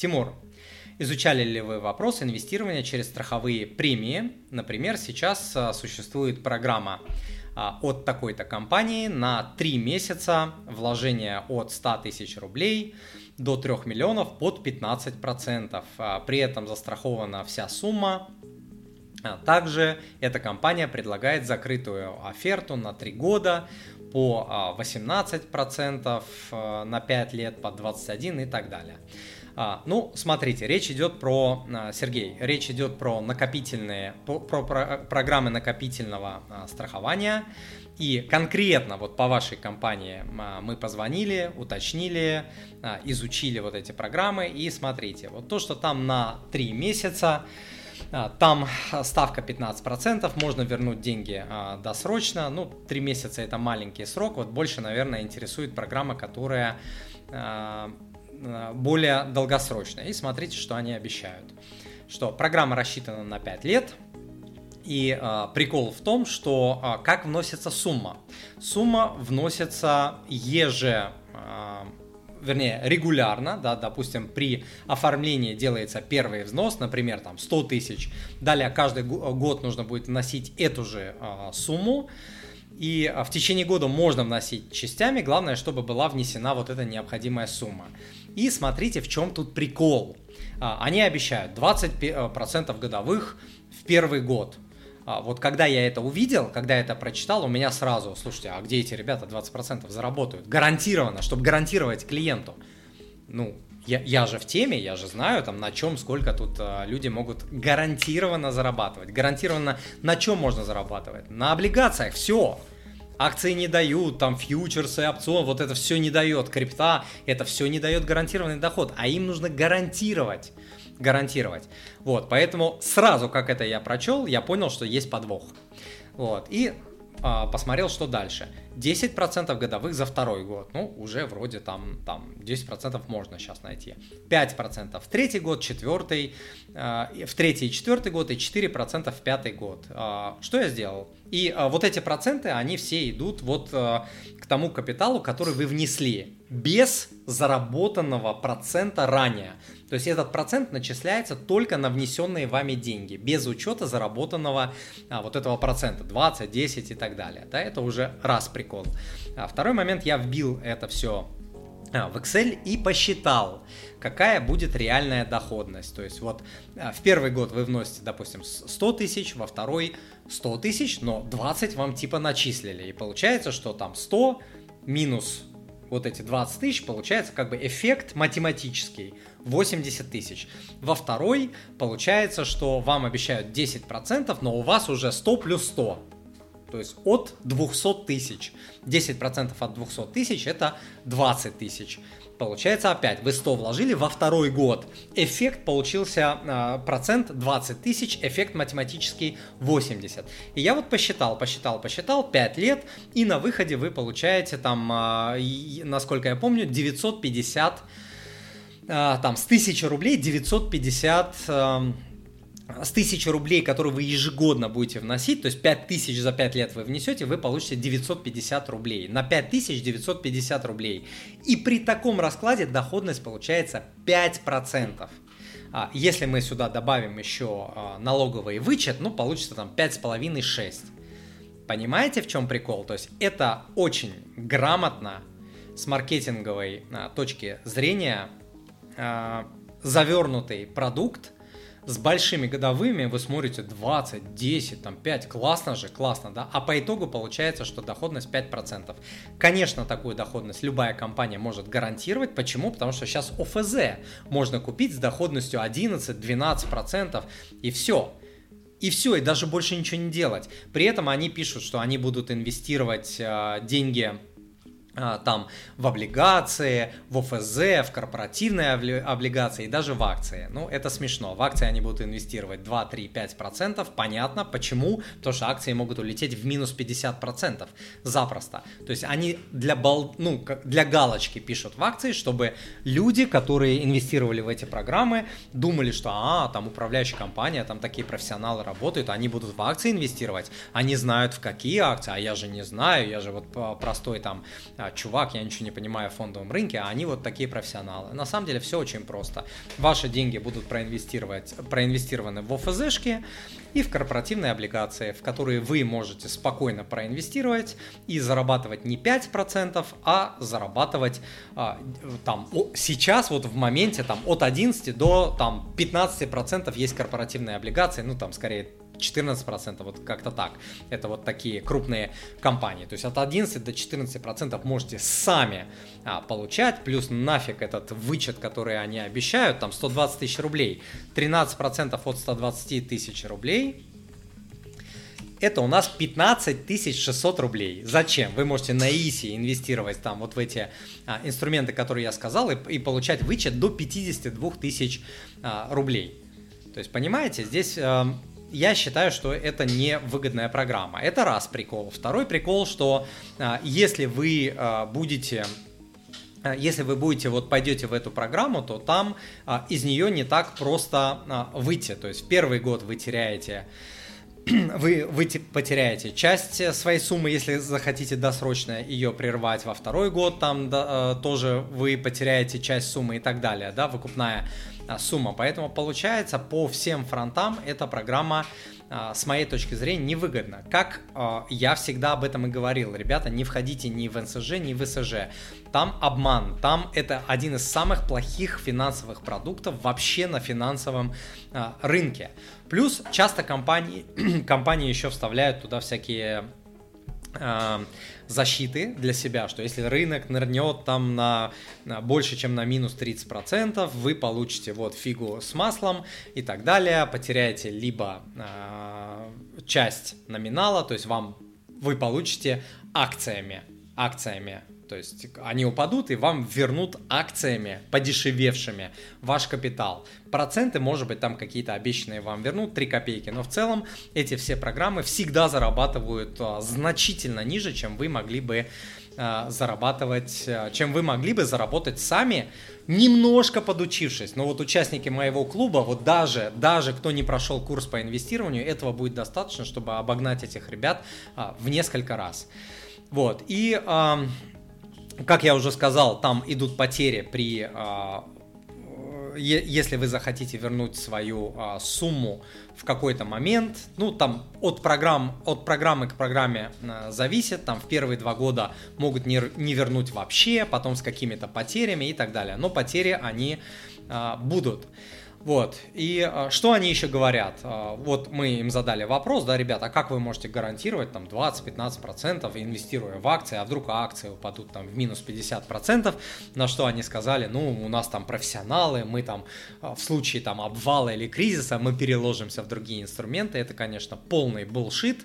Тимур, изучали ли вы вопрос инвестирования через страховые премии? Например, сейчас а, существует программа а, от такой-то компании на 3 месяца вложения от 100 тысяч рублей до 3 миллионов под 15%. А, при этом застрахована вся сумма. Также эта компания предлагает закрытую оферту на 3 года по 18% на 5 лет, по 21% и так далее. А, ну, смотрите, речь идет про, а, Сергей, речь идет про накопительные, про, про, про программы накопительного а, страхования. И конкретно вот по вашей компании а, мы позвонили, уточнили, изучили вот эти программы. И смотрите, вот то, что там на 3 месяца, там ставка 15%, можно вернуть деньги досрочно. Ну, 3 месяца это маленький срок. Вот больше, наверное, интересует программа, которая Э, более долгосрочная. И смотрите, что они обещают. Что программа рассчитана на 5 лет, и э, прикол в том, что э, как вносится сумма. Сумма вносится еже, э, вернее, регулярно, да, допустим, при оформлении делается первый взнос, например, там 100 тысяч, далее каждый год нужно будет вносить эту же э, сумму, и в течение года можно вносить частями, главное, чтобы была внесена вот эта необходимая сумма. И смотрите, в чем тут прикол. А, они обещают 20% годовых в первый год. А, вот когда я это увидел, когда я это прочитал, у меня сразу, слушайте, а где эти ребята 20% заработают? Гарантированно, чтобы гарантировать клиенту. Ну, я, я же в теме, я же знаю, там, на чем, сколько тут а, люди могут гарантированно зарабатывать. Гарантированно на чем можно зарабатывать? На облигациях, все акции не дают, там фьючерсы, опцион, вот это все не дает, крипта, это все не дает гарантированный доход, а им нужно гарантировать гарантировать. Вот, поэтому сразу, как это я прочел, я понял, что есть подвох. Вот, и посмотрел, что дальше. 10% годовых за второй год. Ну, уже вроде там, там 10% можно сейчас найти. 5% в третий год, четвертый, а, в третий и четвертый год и 4% в пятый год. А, что я сделал? И а, вот эти проценты, они все идут вот а, к тому капиталу, который вы внесли, без заработанного процента ранее. То есть этот процент начисляется только на внесенные вами деньги, без учета заработанного а, вот этого процента, 20, 10 и так далее. Да, это уже раз прикол. А второй момент, я вбил это все а, в Excel и посчитал, какая будет реальная доходность. То есть вот а, в первый год вы вносите, допустим, 100 тысяч, во второй 100 тысяч, но 20 вам типа начислили. И получается, что там 100 минус вот эти 20 тысяч, получается как бы эффект математический 80 тысяч. Во второй получается, что вам обещают 10%, но у вас уже 100 плюс 100. То есть от 200 тысяч. 10% от 200 тысяч это 20 тысяч. Получается опять, вы 100 вложили во второй год. Эффект получился э, процент 20 тысяч, эффект математический 80. И я вот посчитал, посчитал, посчитал 5 лет, и на выходе вы получаете там, э, насколько я помню, 950, э, там с 1000 рублей 950... С 1000 рублей, которые вы ежегодно будете вносить, то есть 5000 за 5 лет вы внесете, вы получите 950 рублей. На 5000 950 рублей. И при таком раскладе доходность получается 5%. А, если мы сюда добавим еще а, налоговый вычет, ну, получится там 5,5-6. Понимаете, в чем прикол? То есть это очень грамотно с маркетинговой а, точки зрения завернутый продукт – с большими годовыми вы смотрите 20, 10, там 5, классно же, классно, да, а по итогу получается, что доходность 5%. Конечно, такую доходность любая компания может гарантировать, почему? Потому что сейчас ОФЗ можно купить с доходностью 11-12% и все. И все, и даже больше ничего не делать. При этом они пишут, что они будут инвестировать э, деньги там в облигации, в ОФЗ, в корпоративные облигации и даже в акции. Ну, это смешно. В акции они будут инвестировать 2, 3, 5 процентов. Понятно, почему? Потому что акции могут улететь в минус 50 процентов запросто. То есть они для, бал... ну, для галочки пишут в акции, чтобы люди, которые инвестировали в эти программы, думали, что а, там управляющая компания, там такие профессионалы работают, они будут в акции инвестировать, они знают в какие акции, а я же не знаю, я же вот простой там а, чувак, я ничего не понимаю в фондовом рынке, а они вот такие профессионалы. На самом деле все очень просто. Ваши деньги будут проинвестировать, проинвестированы в ОФЗшки и в корпоративные облигации, в которые вы можете спокойно проинвестировать и зарабатывать не 5%, а зарабатывать а, там сейчас вот в моменте там от 11 до там 15% есть корпоративные облигации, ну там скорее 14%, вот как-то так. Это вот такие крупные компании. То есть от 11 до 14% можете сами а, получать, плюс нафиг этот вычет, который они обещают, там 120 тысяч рублей, 13% от 120 тысяч рублей, это у нас 15 600 рублей. Зачем? Вы можете на ИСИ инвестировать там вот в эти а, инструменты, которые я сказал, и, и получать вычет до 52 тысяч а, рублей. То есть, понимаете, здесь э, я считаю, что это не выгодная программа. Это раз прикол. Второй прикол, что э, если вы э, будете э, если вы будете вот пойдете в эту программу, то там а, из нее не так просто а, выйти. То есть в первый год вы теряете вы, вы потеряете часть своей суммы, если захотите досрочно ее прервать во второй год, там да, тоже вы потеряете часть суммы и так далее, да, выкупная а, сумма. Поэтому получается по всем фронтам эта программа с моей точки зрения невыгодна. Как а, я всегда об этом и говорил, ребята, не входите ни в НСЖ, ни в СЖ. Там обман, там это один из самых плохих финансовых продуктов вообще на финансовом рынке. Плюс часто компании, компании еще вставляют туда всякие защиты для себя, что если рынок нырнет там на, на больше, чем на минус 30%, вы получите вот фигу с маслом и так далее, потеряете либо э, часть номинала, то есть вам вы получите акциями, акциями то есть они упадут и вам вернут акциями подешевевшими ваш капитал. Проценты, может быть, там какие-то обещанные вам вернут, 3 копейки. Но в целом эти все программы всегда зарабатывают а, значительно ниже, чем вы могли бы а, зарабатывать, а, чем вы могли бы заработать сами, немножко подучившись. Но вот участники моего клуба, вот даже, даже кто не прошел курс по инвестированию, этого будет достаточно, чтобы обогнать этих ребят в несколько раз. Вот, и как я уже сказал, там идут потери при а, если вы захотите вернуть свою а, сумму в какой-то момент, ну там от программ, от программы к программе а, зависит, там в первые два года могут не, не вернуть вообще, потом с какими-то потерями и так далее, но потери они а, будут. Вот. И а, что они еще говорят? А, вот мы им задали вопрос, да, ребята, а как вы можете гарантировать там 20-15% инвестируя в акции, а вдруг акции упадут там в минус 50%? На что они сказали, ну, у нас там профессионалы, мы там а, в случае там обвала или кризиса мы переложимся в другие инструменты. Это, конечно, полный булшит.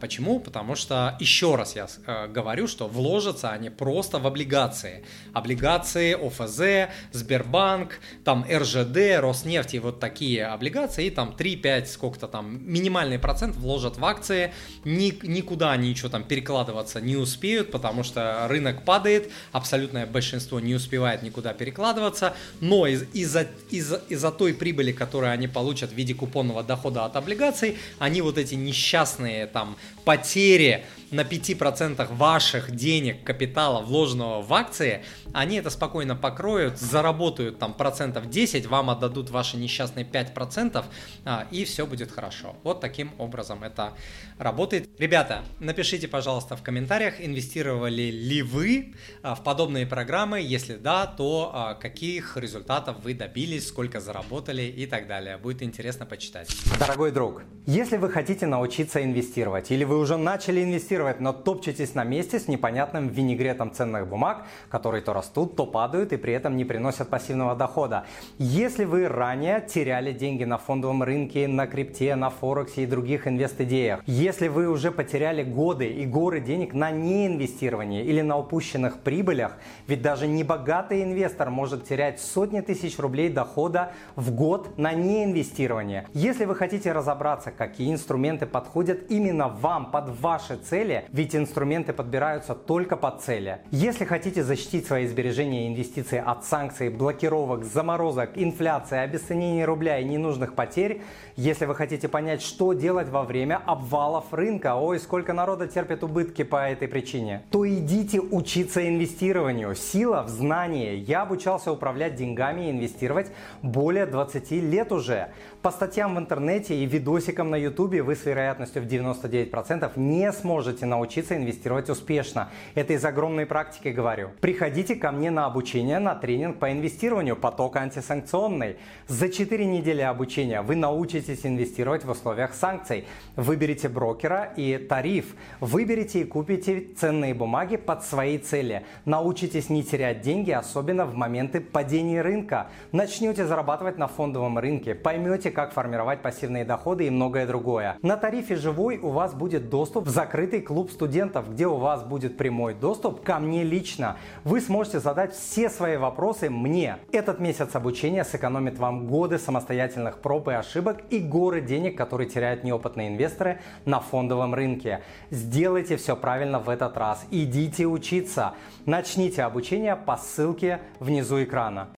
Почему? Потому что, еще раз я говорю, что вложатся они просто в облигации. Облигации ОФЗ, Сбербанк, там РЖД, Рос Роснефти вот такие облигации, и там 3-5, сколько-то там, минимальный процент вложат в акции, ни, никуда ничего там перекладываться не успеют, потому что рынок падает, абсолютное большинство не успевает никуда перекладываться, но из, из-за, из-за, из-за той прибыли, которую они получат в виде купонного дохода от облигаций, они вот эти несчастные там потери, на 5% ваших денег, капитала, вложенного в акции, они это спокойно покроют, заработают там процентов 10, вам отдадут ваши несчастные 5%, а, и все будет хорошо. Вот таким образом это работает. Ребята, напишите, пожалуйста, в комментариях, инвестировали ли вы а, в подобные программы, если да, то а, каких результатов вы добились, сколько заработали и так далее. Будет интересно почитать. Дорогой друг, если вы хотите научиться инвестировать или вы уже начали инвестировать, но топчетесь на месте с непонятным винегретом ценных бумаг, которые то растут, то падают и при этом не приносят пассивного дохода. Если вы ранее теряли деньги на фондовом рынке, на крипте, на Форексе и других инвест-идеях, если вы уже потеряли годы и горы денег на неинвестирование или на упущенных прибылях, ведь даже небогатый инвестор может терять сотни тысяч рублей дохода в год на неинвестирование. Если вы хотите разобраться, какие инструменты подходят именно вам под ваши цели, ведь инструменты подбираются только по цели. Если хотите защитить свои сбережения и инвестиции от санкций, блокировок, заморозок, инфляции, обесценения рубля и ненужных потерь, если вы хотите понять, что делать во время обвалов рынка, ой, сколько народа терпит убытки по этой причине, то идите учиться инвестированию. Сила в знании. Я обучался управлять деньгами и инвестировать более 20 лет уже. По статьям в интернете и видосикам на ютубе вы с вероятностью в 99% не сможете научиться инвестировать успешно. Это из огромной практики говорю. Приходите ко мне на обучение, на тренинг по инвестированию поток антисанкционный. За 4 недели обучения вы научитесь инвестировать в условиях санкций. Выберите брокера и тариф. Выберите и купите ценные бумаги под свои цели. Научитесь не терять деньги, особенно в моменты падения рынка. Начнете зарабатывать на фондовом рынке. Поймете, как формировать пассивные доходы и многое другое. На тарифе «Живой» у вас будет доступ в закрытый клуб студентов, где у вас будет прямой доступ ко мне лично. Вы сможете задать все свои вопросы мне. Этот месяц обучения сэкономит вам годы самостоятельных проб и ошибок и горы денег, которые теряют неопытные инвесторы на фондовом рынке. Сделайте все правильно в этот раз. Идите учиться. Начните обучение по ссылке внизу экрана.